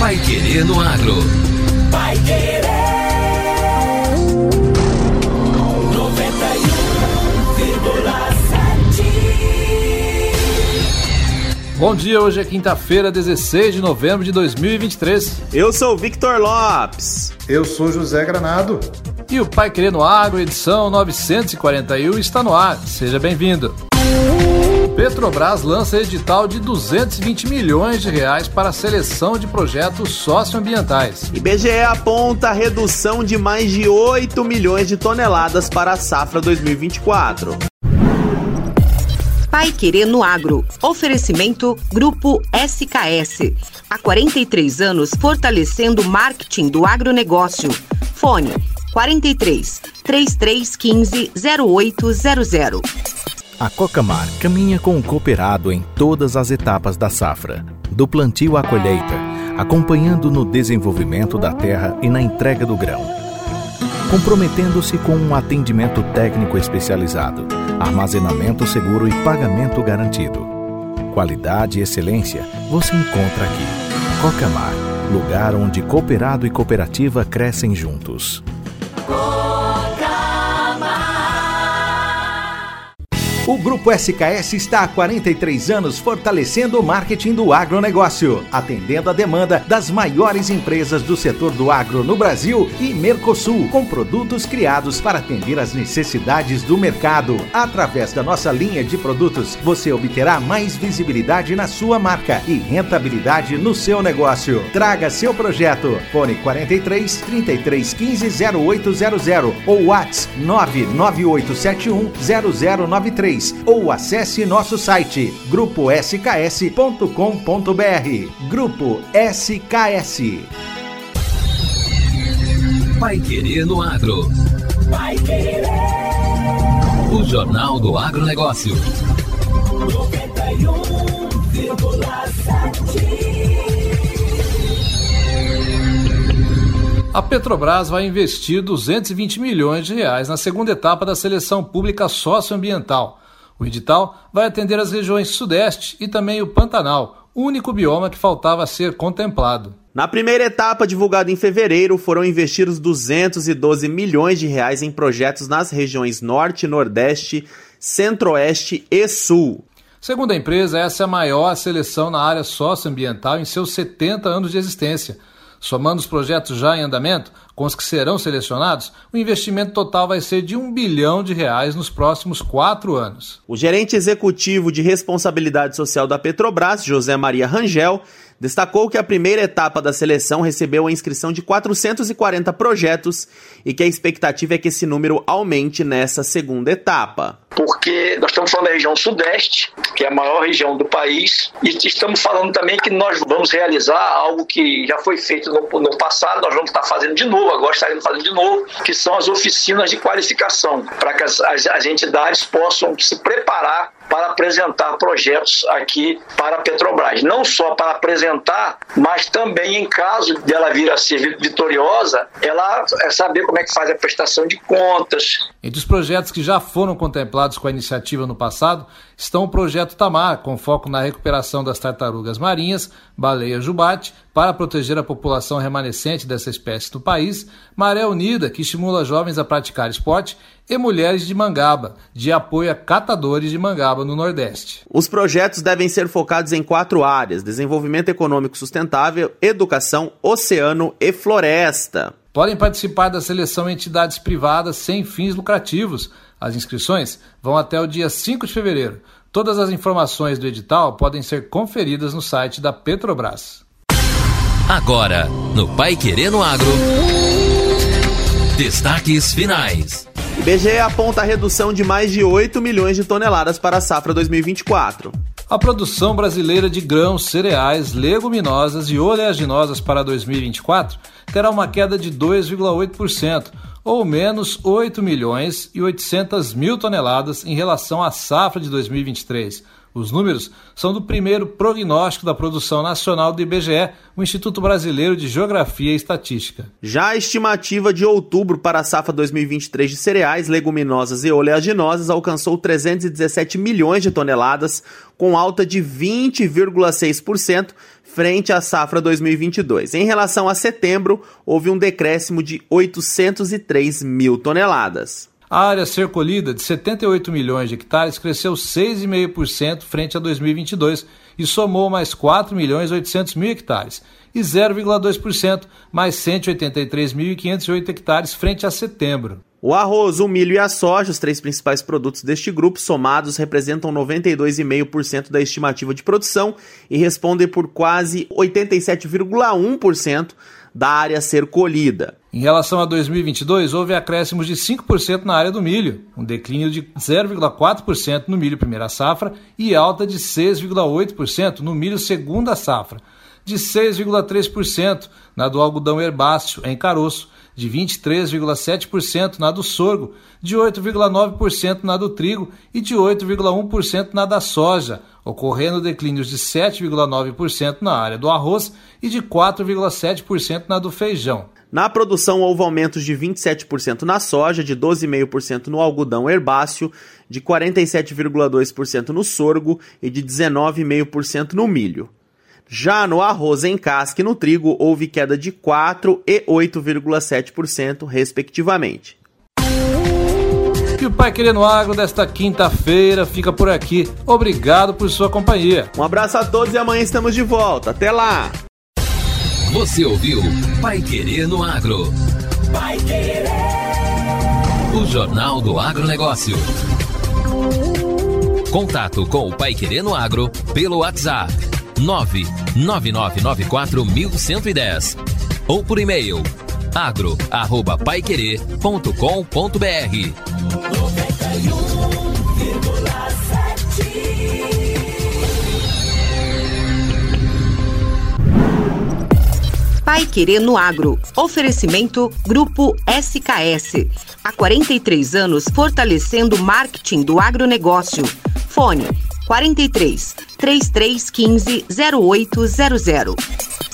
Pai Querer no Agro. Pai Querer. 91,7. Bom dia, hoje é quinta-feira, 16 de novembro de 2023. Eu sou o Victor Lopes. Eu sou José Granado. E o Pai Querer no Agro, edição 941, está no ar. Seja bem-vindo. Petrobras lança edital de 220 milhões de reais para a seleção de projetos socioambientais. IBGE aponta a redução de mais de 8 milhões de toneladas para a safra 2024. Pai Querer no Agro. Oferecimento Grupo SKS. Há 43 anos fortalecendo o marketing do agronegócio. Fone 43 3315 0800. A Cocamar caminha com o cooperado em todas as etapas da safra, do plantio à colheita, acompanhando no desenvolvimento da terra e na entrega do grão. Comprometendo-se com um atendimento técnico especializado, armazenamento seguro e pagamento garantido. Qualidade e excelência você encontra aqui. Cocamar, lugar onde cooperado e cooperativa crescem juntos. O Grupo SKS está há 43 anos fortalecendo o marketing do agronegócio, atendendo a demanda das maiores empresas do setor do agro no Brasil e Mercosul, com produtos criados para atender às necessidades do mercado. Através da nossa linha de produtos, você obterá mais visibilidade na sua marca e rentabilidade no seu negócio. Traga seu projeto. Fone 43 33 15 0800 ou WhatsApp 99871 0093 ou acesse nosso site gruposks.com.br. Grupo SKS. Pai Querer no Agro. Pai Querer. O Jornal do Agronegócio. 91,7. A Petrobras vai investir 220 milhões de reais na segunda etapa da seleção pública socioambiental. O edital vai atender as regiões Sudeste e também o Pantanal, único bioma que faltava ser contemplado. Na primeira etapa, divulgada em fevereiro, foram investidos 212 milhões de reais em projetos nas regiões Norte, Nordeste, Centro-Oeste e Sul. Segundo a empresa, essa é a maior seleção na área socioambiental em seus 70 anos de existência. Somando os projetos já em andamento com os que serão selecionados, o investimento total vai ser de um bilhão de reais nos próximos quatro anos. O gerente executivo de responsabilidade social da Petrobras, José Maria Rangel, destacou que a primeira etapa da seleção recebeu a inscrição de 440 projetos e que a expectativa é que esse número aumente nessa segunda etapa. Porque nós estamos falando da região sudeste, que é a maior região do país, e estamos falando também que nós vamos realizar algo que já foi feito no, no passado, nós vamos estar fazendo de novo, agora estaremos fazendo de novo, que são as oficinas de qualificação, para que as, as, as entidades possam se preparar para apresentar projetos aqui para a Petrobras. Não só para apresentar, mas também em caso dela vir a ser vitoriosa, ela saber como é que faz a prestação de contas. Entre os projetos que já foram contemplados com a iniciativa no passado estão o projeto Tamar, com foco na recuperação das tartarugas marinhas, baleia jubate, para proteger a população remanescente dessa espécie do país, Maré Unida, que estimula jovens a praticar esporte, e Mulheres de Mangaba, de apoio a catadores de mangaba no Nordeste. Os projetos devem ser focados em quatro áreas: desenvolvimento econômico sustentável, educação, oceano e floresta. Podem participar da seleção entidades privadas sem fins lucrativos. As inscrições vão até o dia 5 de fevereiro. Todas as informações do edital podem ser conferidas no site da Petrobras. Agora, no Pai Querer no Agro. Destaques finais. IBGE aponta a redução de mais de 8 milhões de toneladas para a safra 2024. A produção brasileira de grãos, cereais, leguminosas e oleaginosas para 2024 terá uma queda de 2,8%, ou menos 8 milhões e 800 mil toneladas em relação à safra de 2023. Os números são do primeiro prognóstico da produção nacional do IBGE, o Instituto Brasileiro de Geografia e Estatística. Já a estimativa de outubro para a safra 2023 de cereais, leguminosas e oleaginosas alcançou 317 milhões de toneladas, com alta de 20,6% frente à safra 2022. Em relação a setembro, houve um decréscimo de 803 mil toneladas. A área a ser colhida, de 78 milhões de hectares, cresceu 6,5% frente a 2022 e somou mais 4 milhões 800 mil hectares, e 0,2% mais 183.508 hectares frente a setembro. O arroz, o milho e a soja, os três principais produtos deste grupo, somados representam 92,5% da estimativa de produção e respondem por quase 87,1% da área ser colhida. Em relação a 2022, houve acréscimos de 5% na área do milho, um declínio de 0,4% no milho primeira safra e alta de 6,8% no milho segunda safra, de 6,3% na do algodão herbáceo em caroço de 23,7% na do sorgo, de 8,9% na do trigo e de 8,1% na da soja, ocorrendo declínios de 7,9% na área do arroz e de 4,7% na do feijão. Na produção, houve aumentos de 27% na soja, de 12,5% no algodão herbáceo, de 47,2% no sorgo e de 19,5% no milho. Já no arroz em casca e no trigo, houve queda de 4% e 8,7%, respectivamente. E o Pai Querendo Agro desta quinta-feira fica por aqui. Obrigado por sua companhia. Um abraço a todos e amanhã estamos de volta. Até lá! Você ouviu Pai Querendo Agro. Pai Querer. O Jornal do Agronegócio. Contato com o Pai Querendo Agro pelo WhatsApp 999941110 ou por e-mail agro@paiquerer.com.br. Pai Querer no Agro. Oferecimento Grupo SKS. Há 43 anos fortalecendo o marketing do agronegócio. Fone 43 3315 0800.